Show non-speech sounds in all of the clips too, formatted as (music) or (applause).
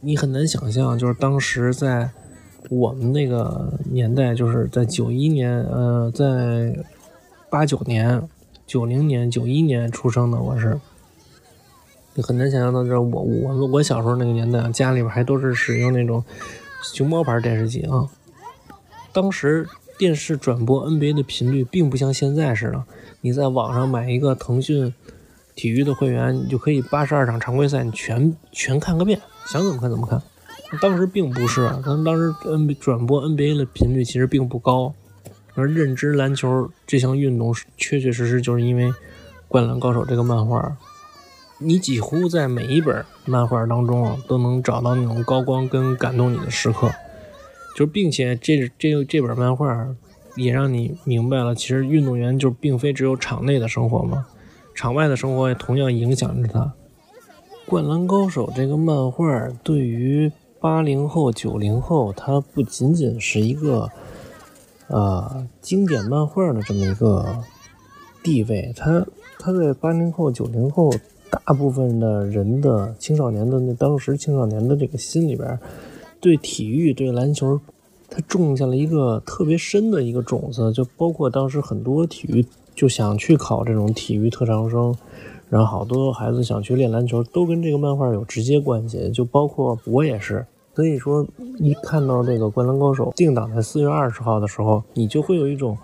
你很难想象，就是当时在我们那个年代，就是在九一年，呃，在八九年、九零年、九一年出生的，我是，你很难想象到，就是我我我小时候那个年代，家里边还都是使用那种熊猫牌电视机啊。当时电视转播 NBA 的频率并不像现在似的，你在网上买一个腾讯体育的会员，你就可以八十二场常规赛你全全看个遍，想怎么看怎么看。当时并不是，咱当时 N 转播 NBA 的频率其实并不高，而认知篮球这项运动是确确实实就是因为《灌篮高手》这个漫画，你几乎在每一本漫画当中啊都能找到那种高光跟感动你的时刻。就并且这这这本漫画也让你明白了，其实运动员就并非只有场内的生活嘛，场外的生活也同样影响着他。《灌篮高手》这个漫画对于八零后、九零后，它不仅仅是一个呃经典漫画的这么一个地位，它它在八零后、九零后大部分的人的青少年的那当时青少年的这个心里边。对体育、对篮球，它种下了一个特别深的一个种子，就包括当时很多体育就想去考这种体育特长生，然后好多孩子想去练篮球，都跟这个漫画有直接关系。就包括我也是，所以说一看到这个《灌篮高手》定档在四月二十号的时候，你就会有一种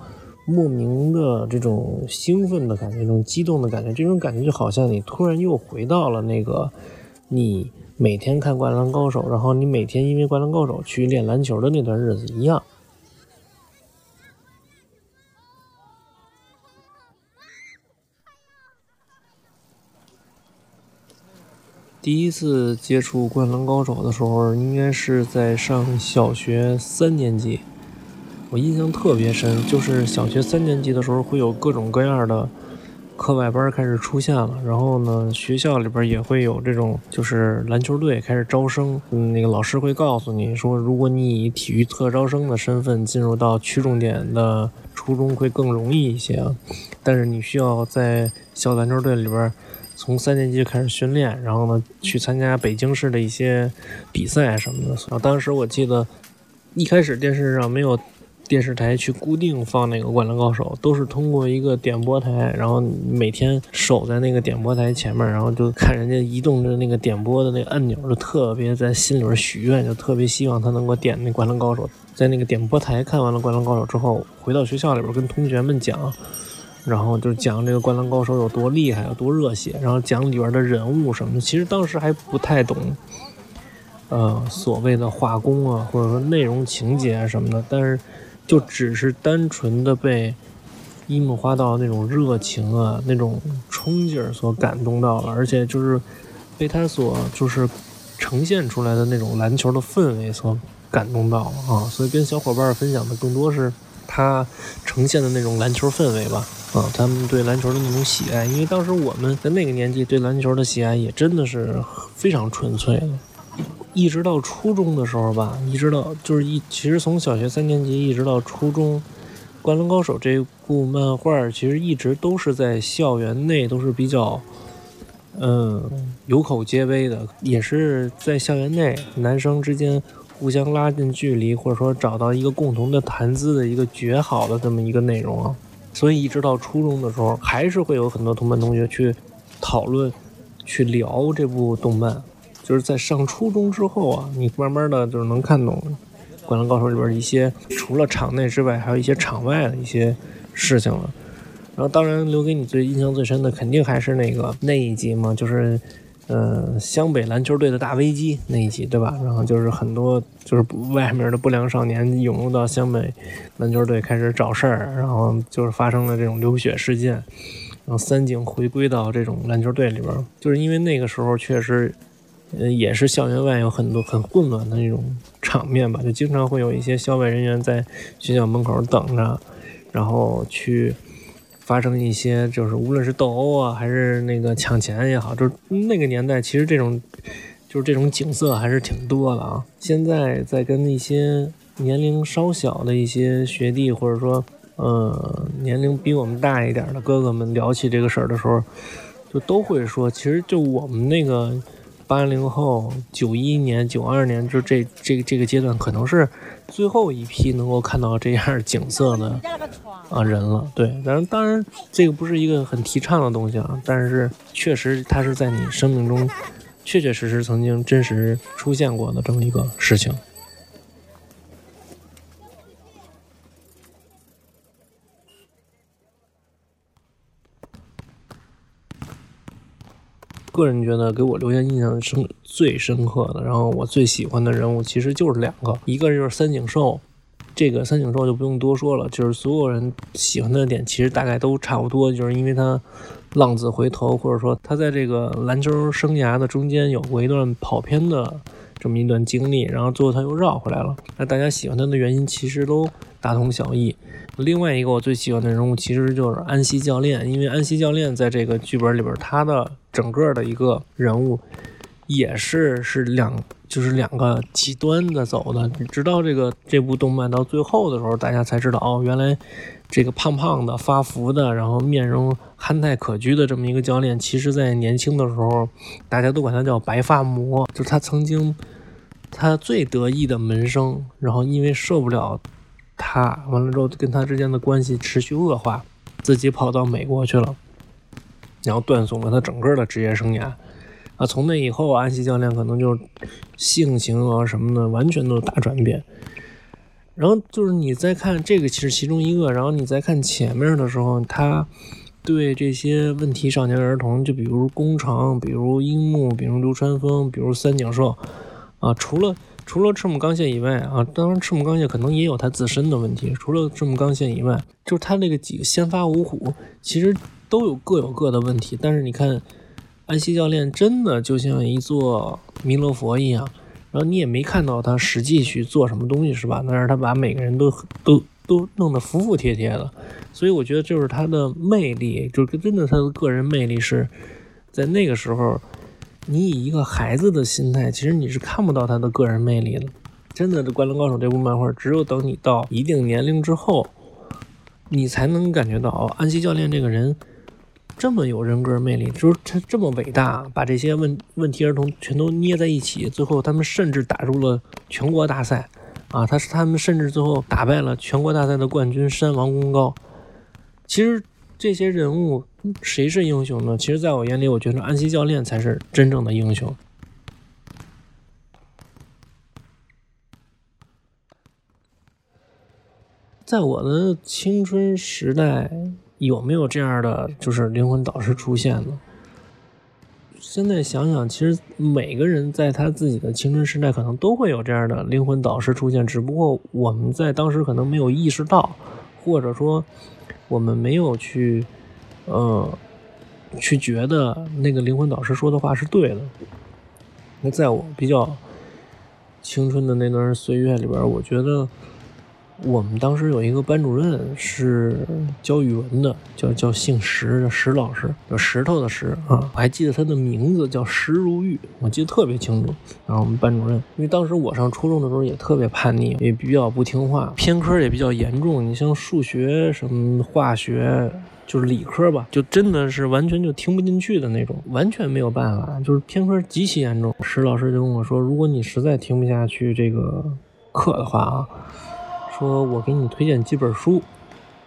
莫名的这种兴奋的感觉，这种激动的感觉，这种感觉就好像你突然又回到了那个你。每天看《灌篮高手》，然后你每天因为《灌篮高手》去练篮球的那段日子一样。第一次接触《灌篮高手》的时候，应该是在上小学三年级，我印象特别深，就是小学三年级的时候会有各种各样的。课外班开始出现了，然后呢，学校里边也会有这种，就是篮球队开始招生。嗯，那个老师会告诉你说，如果你以体育特招生的身份进入到区重点的初中，会更容易一些啊。但是你需要在校篮球队里边，从三年级就开始训练，然后呢，去参加北京市的一些比赛什么的。然后当时我记得，一开始电视上没有。电视台去固定放那个《灌篮高手》，都是通过一个点播台，然后每天守在那个点播台前面，然后就看人家移动着那个点播的那个按钮，就特别在心里边许愿，就特别希望他能够点那《灌篮高手》。在那个点播台看完了《灌篮高手》之后，回到学校里边跟同学们讲，然后就讲这个《灌篮高手》有多厉害，有多热血，然后讲里边的人物什么的。其实当时还不太懂，呃，所谓的画工啊，或者说内容情节啊什么的，但是。就只是单纯的被樱木花道那种热情啊、那种冲劲儿所感动到了，而且就是被他所就是呈现出来的那种篮球的氛围所感动到了啊，所以跟小伙伴分享的更多是他呈现的那种篮球氛围吧啊，他们对篮球的那种喜爱，因为当时我们在那个年纪对篮球的喜爱也真的是非常纯粹的。一直到初中的时候吧，一直到就是一，其实从小学三年级一直到初中，《灌篮高手》这部漫画其实一直都是在校园内都是比较，嗯，有口皆碑的，也是在校园内男生之间互相拉近距离，或者说找到一个共同的谈资的一个绝好的这么一个内容啊。所以一直到初中的时候，还是会有很多同班同学去讨论、去聊这部动漫。就是在上初中之后啊，你慢慢的就是能看懂《灌篮高手》里边一些除了场内之外，还有一些场外的一些事情了。然后，当然留给你最印象最深的，肯定还是那个那一集嘛，就是呃湘北篮球队的大危机那一集，对吧？然后就是很多就是外面的不良少年涌入到湘北篮球队开始找事儿，然后就是发生了这种流血事件，然后三井回归到这种篮球队里边，就是因为那个时候确实。呃，也是校园外有很多很混乱的那种场面吧，就经常会有一些校外人员在学校门口等着，然后去发生一些就是无论是斗殴啊，还是那个抢钱也好，就是那个年代其实这种就是这种景色还是挺多的啊。现在在跟一些年龄稍小的一些学弟，或者说呃年龄比我们大一点的哥哥们聊起这个事儿的时候，就都会说，其实就我们那个。八零后、九一年、九二年，就这这这个阶段，可能是最后一批能够看到这样景色的啊人了。对，当然当然这个不是一个很提倡的东西啊，但是确实它是在你生命中确确实实曾经真实出现过的这么一个事情。个人觉得给我留下印象深最深刻的，然后我最喜欢的人物其实就是两个，一个就是三井寿，这个三井寿就不用多说了，就是所有人喜欢的点其实大概都差不多，就是因为他浪子回头，或者说他在这个篮球生涯的中间有过一段跑偏的这么一段经历，然后最后他又绕回来了，那大家喜欢他的原因其实都大同小异。另外一个我最喜欢的人物其实就是安西教练，因为安西教练在这个剧本里边，他的整个的一个人物也是是两就是两个极端的走的。直到这个这部动漫到最后的时候，大家才知道哦，原来这个胖胖的发福的，然后面容憨态可掬的这么一个教练，其实在年轻的时候，大家都管他叫白发魔，就是他曾经他最得意的门生，然后因为受不了。他完了之后，跟他之间的关系持续恶化，自己跑到美国去了，然后断送了他整个的职业生涯。啊，从那以后，安西教练可能就性情啊什么的完全都大转变。然后就是你再看这个，其实其中一个，然后你再看前面的时候，他对这些问题少年儿童，就比如工程，比如樱木，比如流川枫，比如三井寿，啊，除了。除了赤木刚宪以外啊，当然赤木刚宪可能也有他自身的问题。除了赤木刚宪以外，就是他那个几个先发五虎，其实都有各有各的问题。但是你看，安西教练真的就像一座弥勒佛一样，然后你也没看到他实际去做什么东西，是吧？但是他把每个人都都都弄得服服帖帖的，所以我觉得就是他的魅力，就是真的他的个人魅力是在那个时候。你以一个孩子的心态，其实你是看不到他的个人魅力的。真的，这《灌篮高手》这部漫画，只有等你到一定年龄之后，你才能感觉到安西教练这个人这么有人格魅力，就是他这么伟大，把这些问问题儿童全都捏在一起，最后他们甚至打入了全国大赛啊！他是他们甚至最后打败了全国大赛的冠军山王功高。其实。这些人物谁是英雄呢？其实，在我眼里，我觉得安西教练才是真正的英雄。在我的青春时代，有没有这样的就是灵魂导师出现呢？现在想想，其实每个人在他自己的青春时代，可能都会有这样的灵魂导师出现，只不过我们在当时可能没有意识到，或者说。我们没有去，呃，去觉得那个灵魂导师说的话是对的。那在我比较青春的那段岁月里边，我觉得。我们当时有一个班主任是教语文的，叫叫姓石的石老师，叫石头的石啊，我还记得他的名字叫石如玉，我记得特别清楚。然后我们班主任，因为当时我上初中的时候也特别叛逆，也比较不听话，偏科也比较严重。你像数学什么化学，就是理科吧，就真的是完全就听不进去的那种，完全没有办法，就是偏科极其严重。石老师就跟我说，如果你实在听不下去这个课的话啊。说我给你推荐几本书，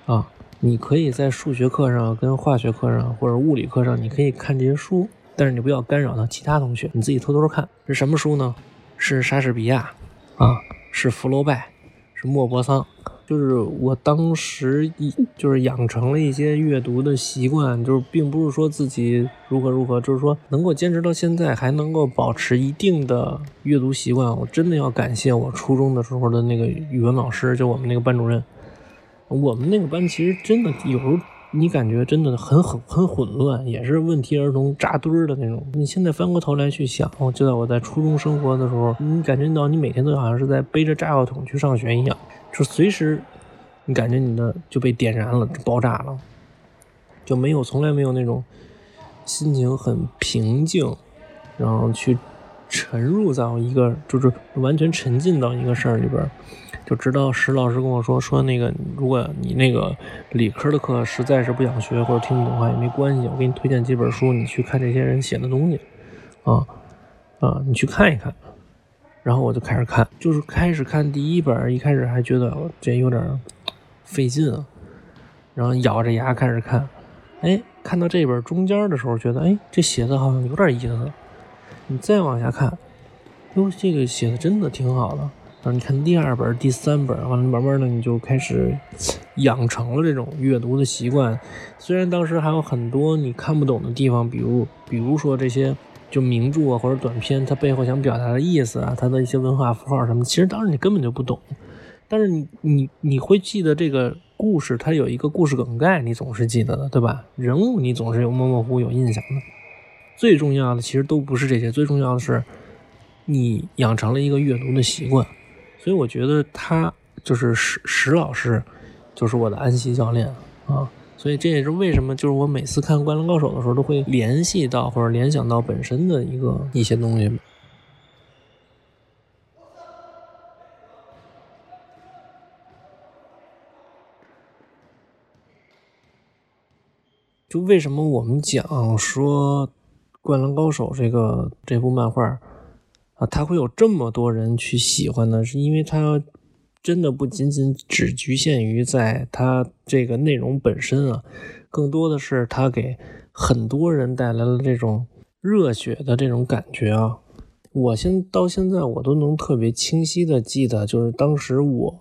啊，你可以在数学课上、跟化学课上或者物理课上，你可以看这些书，但是你不要干扰到其他同学，你自己偷偷看。是什么书呢？是莎士比亚，啊，是福楼拜，是莫泊桑。就是我当时一就是养成了一些阅读的习惯，就是并不是说自己如何如何，就是说能够坚持到现在，还能够保持一定的阅读习惯，我真的要感谢我初中的时候的那个语文老师，就我们那个班主任。我们那个班其实真的有时候你感觉真的很很很混乱，也是问题儿童扎堆儿的那种。你现在翻过头来去想，就在我在初中生活的时候，你感觉到你每天都好像是在背着炸药桶去上学一样。就随时，你感觉你的就被点燃了，爆炸了，就没有从来没有那种心情很平静，然后去沉入到一个就是完全沉浸到一个事儿里边，就直到石老师跟我说说那个，如果你那个理科的课实在是不想学或者听不懂的话也没关系，我给你推荐几本书，你去看这些人写的东西，啊。啊，你去看一看。然后我就开始看，就是开始看第一本，一开始还觉得这有点费劲啊，然后咬着牙开始看，哎，看到这本中间的时候，觉得哎，这写的好像有点意思。你再往下看，哟，这个写的真的挺好的。然后你看第二本、第三本，完了慢慢的你就开始 (laughs) 养成了这种阅读的习惯。虽然当时还有很多你看不懂的地方，比如比如说这些。就名著啊，或者短篇，它背后想表达的意思啊，它的一些文化符号什么，其实当时你根本就不懂，但是你你你会记得这个故事，它有一个故事梗概，你总是记得的，对吧？人物你总是有模模糊糊有印象的。最重要的其实都不是这些，最重要的是你养成了一个阅读的习惯。所以我觉得他就是石石老师，就是我的安西教练啊。所以这也是为什么，就是我每次看《灌篮高手》的时候，都会联系到或者联想到本身的一个一些东西。就为什么我们讲说《灌篮高手》这个这部漫画啊，他会有这么多人去喜欢呢？是因为他。真的不仅仅只局限于在它这个内容本身啊，更多的是它给很多人带来了这种热血的这种感觉啊。我现到现在我都能特别清晰的记得，就是当时我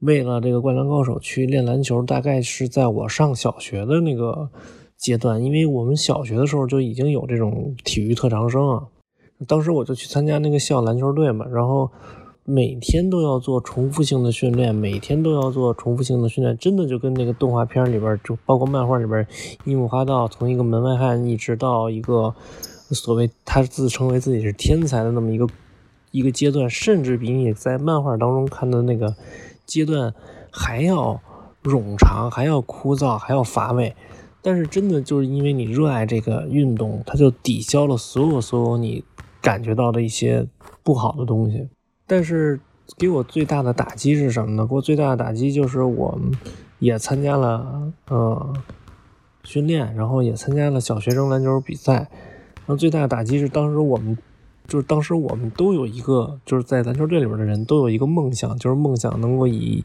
为了这个《灌篮高手》去练篮球，大概是在我上小学的那个阶段，因为我们小学的时候就已经有这种体育特长生啊。当时我就去参加那个校篮球队嘛，然后。每天都要做重复性的训练，每天都要做重复性的训练，真的就跟那个动画片里边，就包括漫画里边，樱木花道从一个门外汉一直到一个所谓他自称为自己是天才的那么一个一个阶段，甚至比你在漫画当中看的那个阶段还要冗长，还要枯燥，还要乏味。但是真的就是因为你热爱这个运动，它就抵消了所有所有你感觉到的一些不好的东西。但是给我最大的打击是什么呢？给我最大的打击就是我也参加了呃训练，然后也参加了小学生篮球比赛。然后最大的打击是当时我们就是当时我们都有一个就是在篮球队里边的人都有一个梦想，就是梦想能够以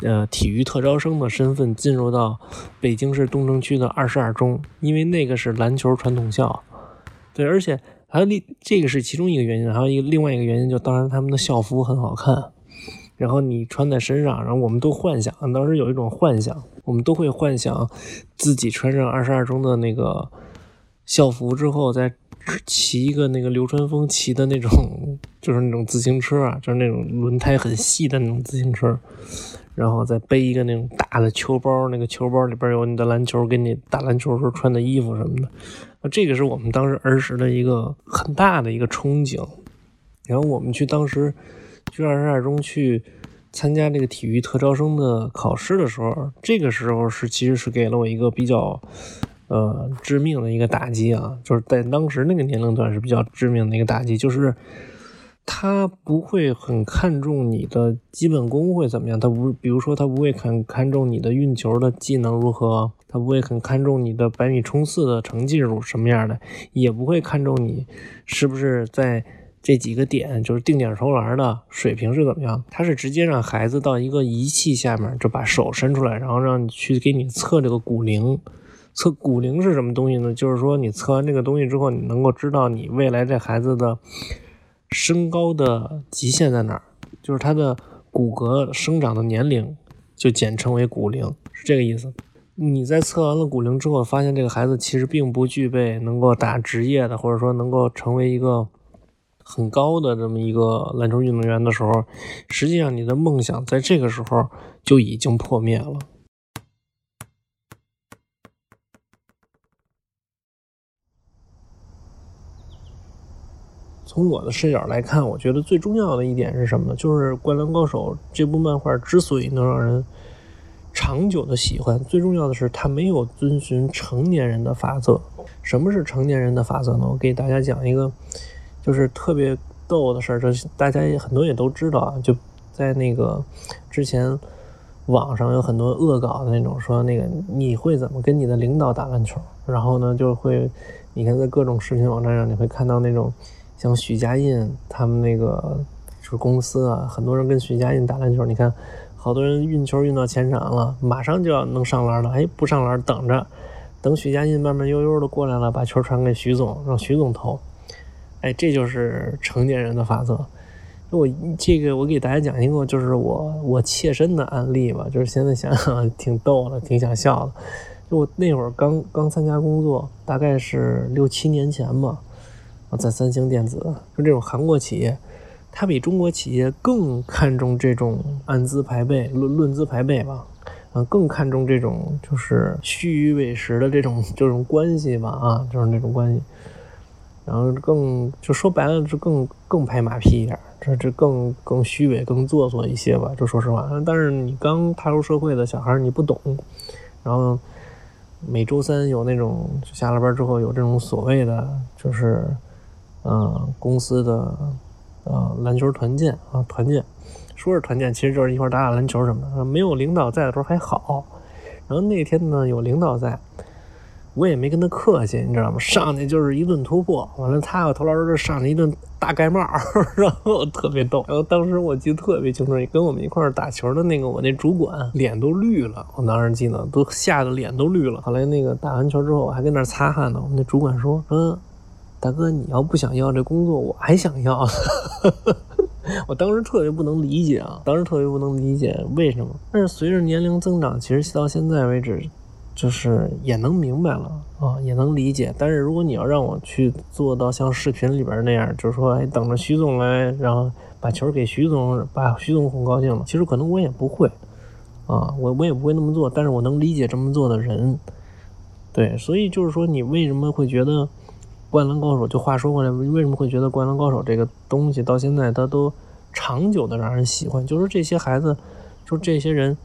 呃体育特招生的身份进入到北京市东城区的二十二中，因为那个是篮球传统校。对，而且。还有另这个是其中一个原因，还有一个另外一个原因，就当然他们的校服很好看，然后你穿在身上，然后我们都幻想，当时有一种幻想，我们都会幻想自己穿上二十二中的那个校服之后，再骑一个那个流川枫骑的那种，(laughs) 就是那种自行车啊，就是那种轮胎很细的那种自行车，然后再背一个那种大的球包，那个球包里边有你的篮球，给你打篮球时候穿的衣服什么的。那这个是我们当时儿时的一个很大的一个憧憬，然后我们去当时去二十二中去参加这个体育特招生的考试的时候，这个时候是其实是给了我一个比较呃致命的一个打击啊，就是在当时那个年龄段是比较致命的一个打击，就是。他不会很看重你的基本功会怎么样，他不，比如说他不会很看重你的运球的技能如何，他不会很看重你的百米冲刺的成绩是什么样的，也不会看重你是不是在这几个点就是定点投篮的水平是怎么样，他是直接让孩子到一个仪器下面就把手伸出来，然后让你去给你测这个骨龄，测骨龄是什么东西呢？就是说你测完这个东西之后，你能够知道你未来这孩子的。身高的极限在哪儿？就是他的骨骼生长的年龄，就简称为骨龄，是这个意思。你在测完了骨龄之后，发现这个孩子其实并不具备能够打职业的，或者说能够成为一个很高的这么一个篮球运动员的时候，实际上你的梦想在这个时候就已经破灭了。从我的视角来看，我觉得最重要的一点是什么呢？就是《灌篮高手》这部漫画之所以能让人长久的喜欢，最重要的是它没有遵循成年人的法则。什么是成年人的法则呢？我给大家讲一个，就是特别逗的事儿，这大家也很多也都知道啊。就在那个之前，网上有很多恶搞的那种，说那个你会怎么跟你的领导打篮球？然后呢，就会你看在各种视频网站上，你会看到那种。像许家印他们那个就是公司啊，很多人跟许家印打篮球，你看好多人运球运到前场了，马上就要能上篮了，哎，不上篮等着，等许家印慢慢悠悠的过来了，把球传给徐总，让徐总投，哎，这就是成年人的法则。我这个我给大家讲一个，就是我我切身的案例吧，就是现在想想挺逗的，挺想笑的。就我那会儿刚刚参加工作，大概是六七年前吧，在三星电子，就这种韩国企业，它比中国企业更看重这种按资排辈、论论资排辈吧，嗯，更看重这种就是虚与委实的这种这种关系吧，啊，就是那种关系。然后更就说白了，是更更拍马屁一点。这这更更虚伪、更做作一些吧，就说实话。但是你刚踏入社会的小孩，你不懂。然后每周三有那种下了班之后有这种所谓的，就是嗯公司的呃篮球团建啊团建，说是团建，其实就是一块打打篮球什么的。没有领导在的时候还好。然后那天呢有领导在。我也没跟他客气，你知道吗？上去就是一顿突破，完了他要投篮就上去一顿大盖帽，(laughs) 然后特别逗。然后当时我记得特别清楚，跟我们一块打球的那个我那主管脸都绿了，我当时记得都吓得脸都绿了。后来那个打完球之后，我还跟那擦汗呢。我们那主管说：“说大哥，你要不想要这工作，我还想要。(laughs) ”我当时特别不能理解啊，当时特别不能理解为什么。但是随着年龄增长，其实到现在为止。就是也能明白了啊，也能理解。但是如果你要让我去做到像视频里边那样，就是说，哎，等着徐总来，然后把球给徐总，把徐总哄高兴了，其实可能我也不会啊，我我也不会那么做。但是我能理解这么做的人，对，所以就是说，你为什么会觉得《灌篮高手》？就话说回来，为什么会觉得《灌篮高手》这个东西到现在它都长久的让人喜欢？就是这些孩子，就这些人。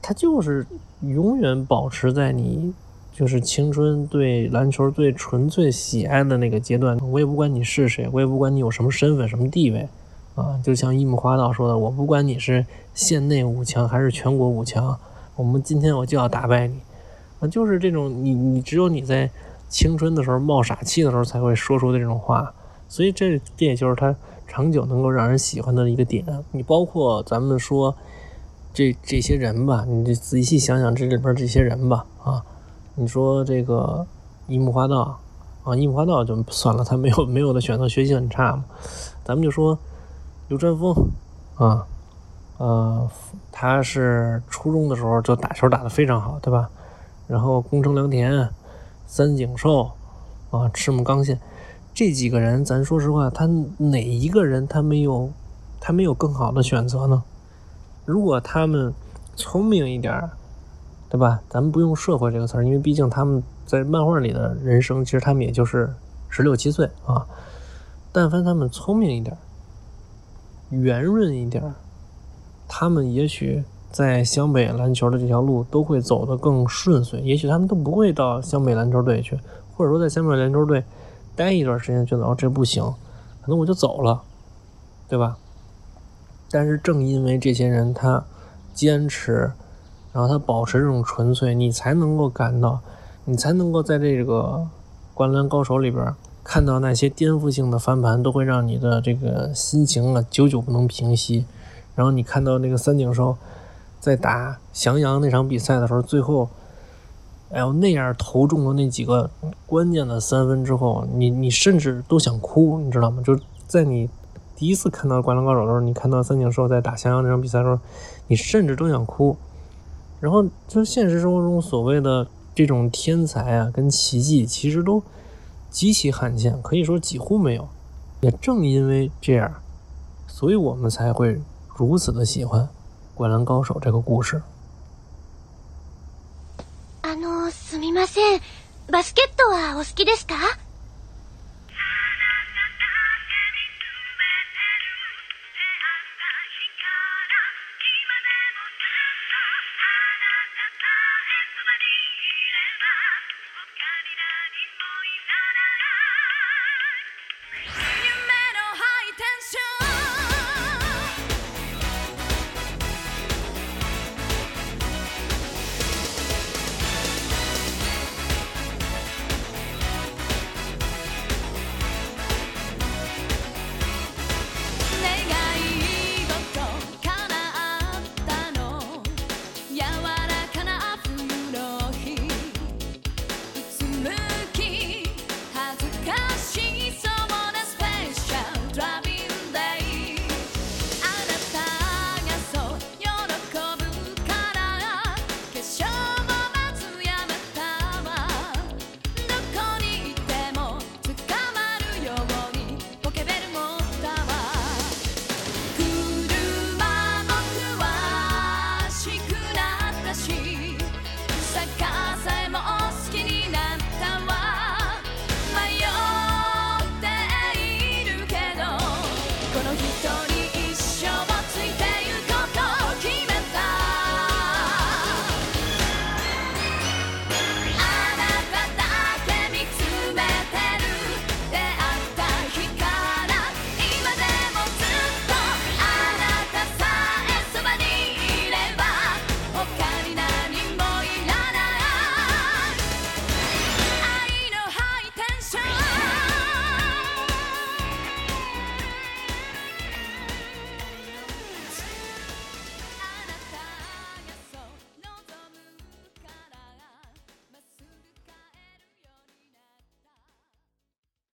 他就是永远保持在你就是青春对篮球最纯粹喜爱的那个阶段。我也不管你是谁，我也不管你有什么身份、什么地位，啊，就像樱木花道说的，我不管你是县内五强还是全国五强，我们今天我就要打败你。啊，就是这种你你只有你在青春的时候冒傻气的时候才会说出的这种话，所以这这也就是他长久能够让人喜欢的一个点。你包括咱们说。这这些人吧，你这仔细想想这里边这些人吧，啊，你说这个樱木花道啊，樱木花道就算了，他没有 (laughs) 没有的选择，学习很差嘛。咱们就说流川枫啊，呃，他是初中的时候就打球打得非常好，对吧？然后宫城良田、三井寿啊、赤木刚宪这几个人，咱说实话，他哪一个人他没有他没有更好的选择呢？如果他们聪明一点对吧？咱们不用“社会”这个词儿，因为毕竟他们在漫画里的人生，其实他们也就是十六七岁啊。但凡他们聪明一点圆润一点他们也许在湘北篮球的这条路都会走得更顺遂。也许他们都不会到湘北篮球队去，或者说在湘北篮球队待一段时间，觉得哦这不行，可能我就走了，对吧？但是正因为这些人他坚持，然后他保持这种纯粹，你才能够感到，你才能够在这个《灌篮高手》里边看到那些颠覆性的翻盘，都会让你的这个心情啊久久不能平息。然后你看到那个三井寿在打翔阳那场比赛的时候，最后，哎呦那样投中了那几个关键的三分之后，你你甚至都想哭，你知道吗？就在你。第一次看到《灌篮高手》的时候，你看到三井寿在打襄阳那场比赛的时候，你甚至都想哭。然后就现实生活中所谓的这种天才啊，跟奇迹，其实都极其罕见，可以说几乎没有。也正因为这样，所以我们才会如此的喜欢《灌篮高手》这个故事。あのすみません、バスケットはお好きですか？